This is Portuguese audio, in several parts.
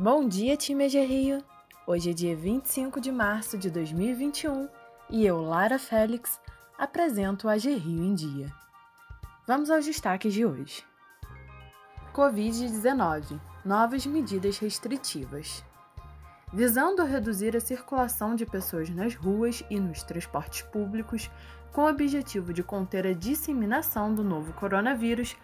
Bom dia, time AG Rio! Hoje é dia 25 de março de 2021 e eu, Lara Félix, apresento o AG Rio em Dia. Vamos aos destaques de hoje. Covid-19 Novas medidas restritivas. Visando reduzir a circulação de pessoas nas ruas e nos transportes públicos, com o objetivo de conter a disseminação do novo coronavírus,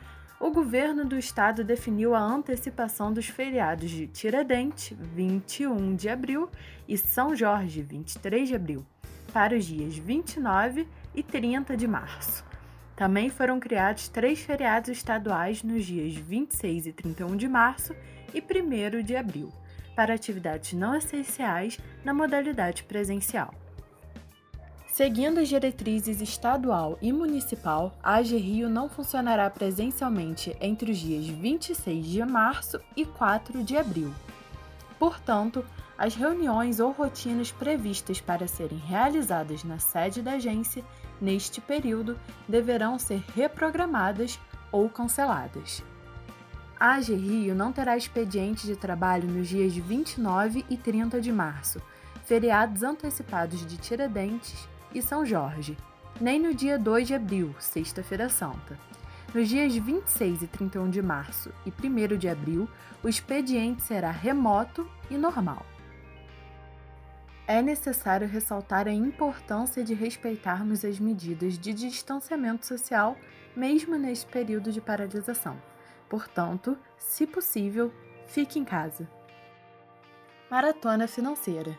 o governo do estado definiu a antecipação dos feriados de Tiradentes, 21 de abril, e São Jorge, 23 de abril, para os dias 29 e 30 de março. Também foram criados três feriados estaduais nos dias 26 e 31 de março e 1 de abril, para atividades não essenciais na modalidade presencial. Seguindo as diretrizes estadual e municipal, a AG Rio não funcionará presencialmente entre os dias 26 de março e 4 de abril. Portanto, as reuniões ou rotinas previstas para serem realizadas na sede da agência neste período deverão ser reprogramadas ou canceladas. A AG Rio não terá expediente de trabalho nos dias 29 e 30 de março, feriados antecipados de Tiradentes e São Jorge, nem no dia 2 de abril, Sexta-feira Santa. Nos dias 26 e 31 de março e 1 de abril, o expediente será remoto e normal. É necessário ressaltar a importância de respeitarmos as medidas de distanciamento social, mesmo neste período de paralisação. Portanto, se possível, fique em casa. Maratona Financeira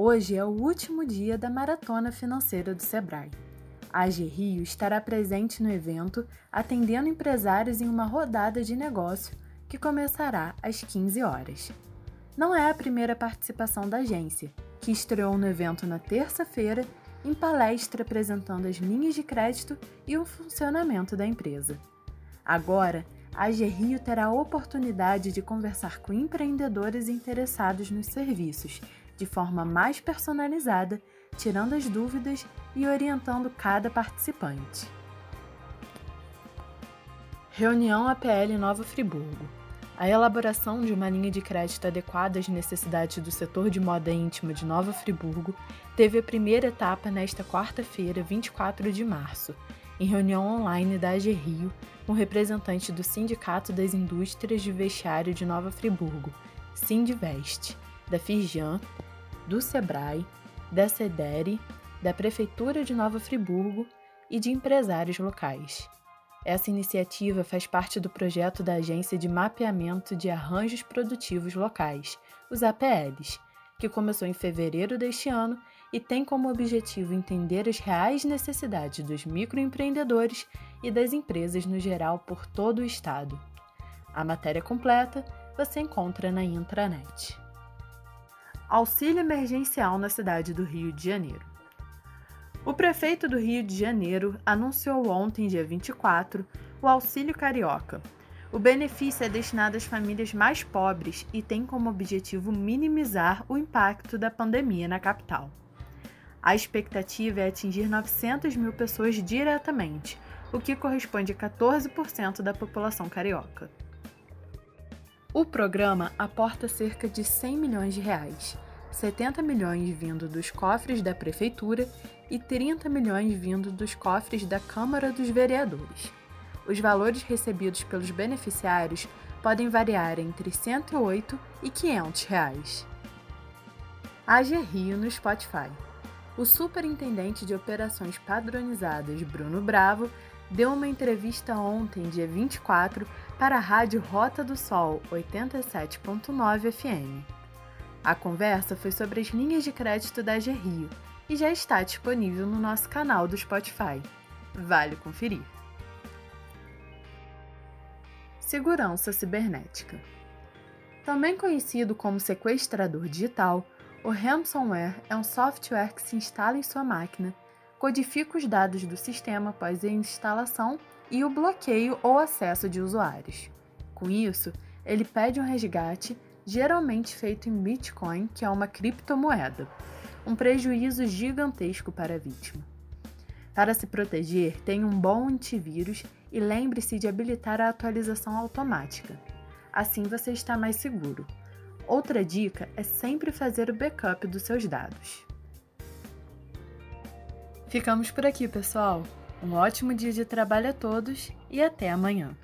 Hoje é o último dia da Maratona Financeira do Sebrae. A AG Rio estará presente no evento, atendendo empresários em uma rodada de negócio que começará às 15 horas. Não é a primeira participação da agência, que estreou no evento na terça-feira em palestra apresentando as linhas de crédito e o funcionamento da empresa. Agora, a AG Rio terá a oportunidade de conversar com empreendedores interessados nos serviços de forma mais personalizada, tirando as dúvidas e orientando cada participante. Reunião APL Nova Friburgo. A elaboração de uma linha de crédito adequada às necessidades do setor de moda íntima de Nova Friburgo teve a primeira etapa nesta quarta-feira, 24 de março, em reunião online da AG Rio, com representante do Sindicato das Indústrias de Vestiário de Nova Friburgo, Sindivest, da Firjan do SEBRAE, da SEDERE, da Prefeitura de Nova Friburgo e de empresários locais. Essa iniciativa faz parte do projeto da Agência de Mapeamento de Arranjos Produtivos Locais, os APLs, que começou em fevereiro deste ano e tem como objetivo entender as reais necessidades dos microempreendedores e das empresas no geral por todo o estado. A matéria completa você encontra na intranet. Auxílio emergencial na cidade do Rio de Janeiro. O prefeito do Rio de Janeiro anunciou ontem, dia 24, o Auxílio Carioca. O benefício é destinado às famílias mais pobres e tem como objetivo minimizar o impacto da pandemia na capital. A expectativa é atingir 900 mil pessoas diretamente, o que corresponde a 14% da população carioca. O programa aporta cerca de 100 milhões de reais, 70 milhões vindo dos cofres da prefeitura e 30 milhões vindo dos cofres da Câmara dos Vereadores. Os valores recebidos pelos beneficiários podem variar entre 108 e 500 reais. AG Rio no Spotify. O superintendente de operações padronizadas Bruno Bravo deu uma entrevista ontem, dia 24, para a rádio Rota do Sol 87.9 FM. A conversa foi sobre as linhas de crédito da AG Rio e já está disponível no nosso canal do Spotify. Vale conferir. Segurança cibernética. Também conhecido como sequestrador digital, o ransomware é um software que se instala em sua máquina codifica os dados do sistema após a instalação e o bloqueio ou acesso de usuários. Com isso, ele pede um resgate, geralmente feito em Bitcoin, que é uma criptomoeda, um prejuízo gigantesco para a vítima. Para se proteger, tenha um bom antivírus e lembre-se de habilitar a atualização automática. Assim você está mais seguro. Outra dica é sempre fazer o backup dos seus dados. Ficamos por aqui, pessoal. Um ótimo dia de trabalho a todos e até amanhã.